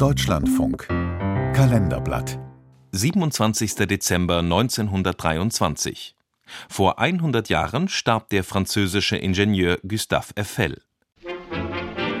Deutschlandfunk Kalenderblatt 27. Dezember 1923. Vor 100 Jahren starb der französische Ingenieur Gustave Eiffel.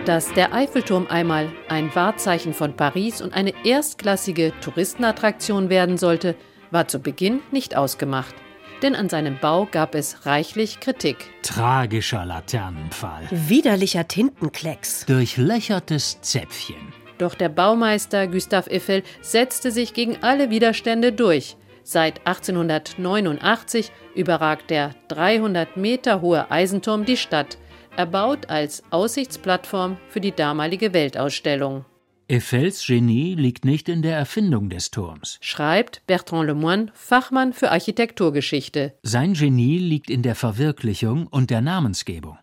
Dass der Eiffelturm einmal ein Wahrzeichen von Paris und eine erstklassige Touristenattraktion werden sollte, war zu Beginn nicht ausgemacht. Denn an seinem Bau gab es reichlich Kritik. Tragischer Laternenpfahl. Widerlicher Tintenklecks. Durchlöchertes Zäpfchen. Doch der Baumeister Gustave Eiffel setzte sich gegen alle Widerstände durch. Seit 1889 überragt der 300 Meter hohe Eisenturm die Stadt, erbaut als Aussichtsplattform für die damalige Weltausstellung. Eiffels Genie liegt nicht in der Erfindung des Turms, schreibt Bertrand Lemoine, Fachmann für Architekturgeschichte. Sein Genie liegt in der Verwirklichung und der Namensgebung.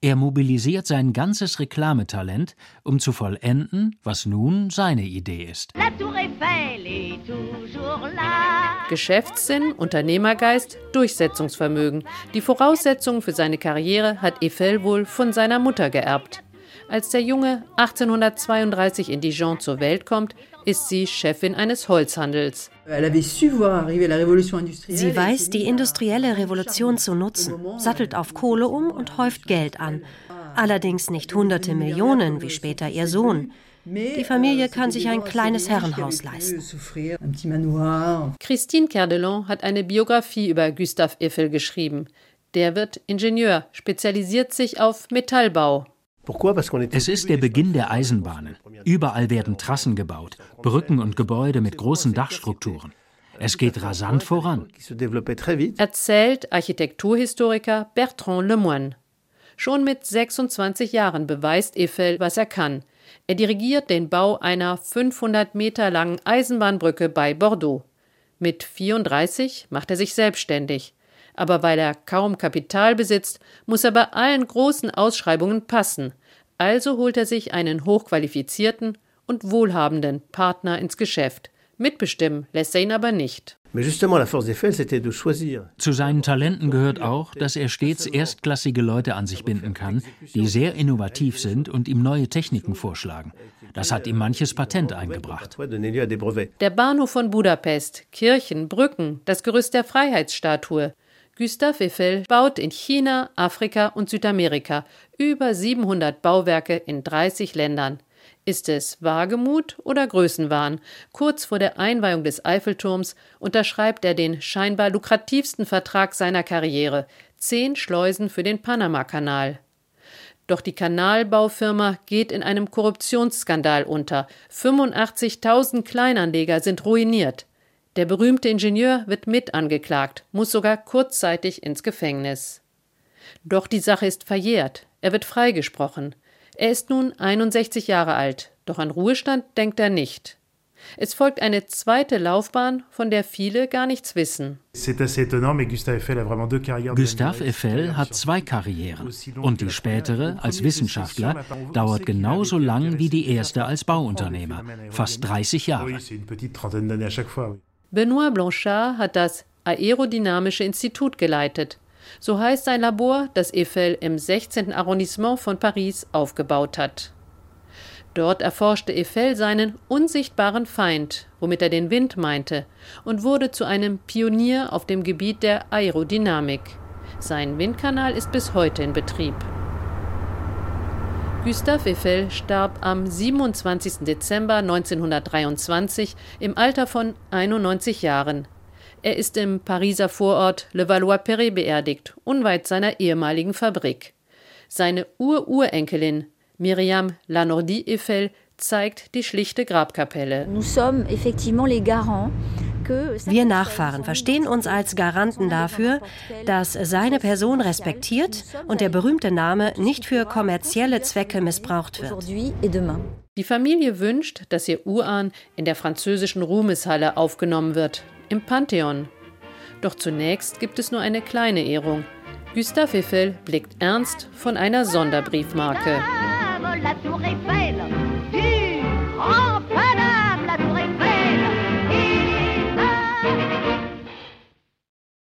Er mobilisiert sein ganzes Reklametalent, um zu vollenden, was nun seine Idee ist. Geschäftssinn, Unternehmergeist, Durchsetzungsvermögen. Die Voraussetzungen für seine Karriere hat Eiffel wohl von seiner Mutter geerbt. Als der Junge 1832 in Dijon zur Welt kommt, ist sie Chefin eines Holzhandels. Sie weiß, die industrielle Revolution zu nutzen, sattelt auf Kohle um und häuft Geld an. Allerdings nicht hunderte Millionen wie später ihr Sohn. Die Familie kann sich ein kleines Herrenhaus leisten. Christine Kerdelon hat eine Biografie über Gustave Eiffel geschrieben. Der wird Ingenieur, spezialisiert sich auf Metallbau. Es ist der Beginn der Eisenbahnen. Überall werden Trassen gebaut, Brücken und Gebäude mit großen Dachstrukturen. Es geht rasant voran. Erzählt Architekturhistoriker Bertrand Lemoine. Schon mit 26 Jahren beweist Eiffel, was er kann. Er dirigiert den Bau einer 500 Meter langen Eisenbahnbrücke bei Bordeaux. Mit 34 macht er sich selbstständig aber weil er kaum Kapital besitzt, muss er bei allen großen Ausschreibungen passen. Also holt er sich einen hochqualifizierten und wohlhabenden Partner ins Geschäft. Mitbestimmen lässt er ihn aber nicht. Zu seinen Talenten gehört auch, dass er stets erstklassige Leute an sich binden kann, die sehr innovativ sind und ihm neue Techniken vorschlagen. Das hat ihm manches Patent eingebracht. Der Bahnhof von Budapest, Kirchen, Brücken, das Gerüst der Freiheitsstatue. Gustave Eiffel baut in China, Afrika und Südamerika über 700 Bauwerke in 30 Ländern. Ist es Wagemut oder Größenwahn? Kurz vor der Einweihung des Eiffelturms unterschreibt er den scheinbar lukrativsten Vertrag seiner Karriere: zehn Schleusen für den Panamakanal. Doch die Kanalbaufirma geht in einem Korruptionsskandal unter. 85.000 Kleinanleger sind ruiniert. Der berühmte Ingenieur wird mit angeklagt, muss sogar kurzzeitig ins Gefängnis. Doch die Sache ist verjährt. Er wird freigesprochen. Er ist nun 61 Jahre alt, doch an Ruhestand denkt er nicht. Es folgt eine zweite Laufbahn, von der viele gar nichts wissen. Gustave Eiffel hat zwei Karrieren und die spätere als Wissenschaftler dauert genauso lang wie die erste als Bauunternehmer, fast 30 Jahre. Benoit Blanchard hat das Aerodynamische Institut geleitet. So heißt sein Labor, das Eiffel im 16. Arrondissement von Paris aufgebaut hat. Dort erforschte Eiffel seinen unsichtbaren Feind, womit er den Wind meinte, und wurde zu einem Pionier auf dem Gebiet der Aerodynamik. Sein Windkanal ist bis heute in Betrieb. Gustave Eiffel starb am 27. Dezember 1923 im Alter von 91 Jahren. Er ist im Pariser Vorort Levallois-Perret beerdigt, unweit seiner ehemaligen Fabrik. Seine Ururenkelin Myriam Lanordi Eiffel zeigt die schlichte Grabkapelle. Nous sommes effectivement les garants wir Nachfahren verstehen uns als Garanten dafür, dass seine Person respektiert und der berühmte Name nicht für kommerzielle Zwecke missbraucht wird. Die Familie wünscht, dass ihr Urahn in der französischen Ruhmeshalle aufgenommen wird, im Pantheon. Doch zunächst gibt es nur eine kleine Ehrung. Gustave Eiffel blickt ernst von einer Sonderbriefmarke.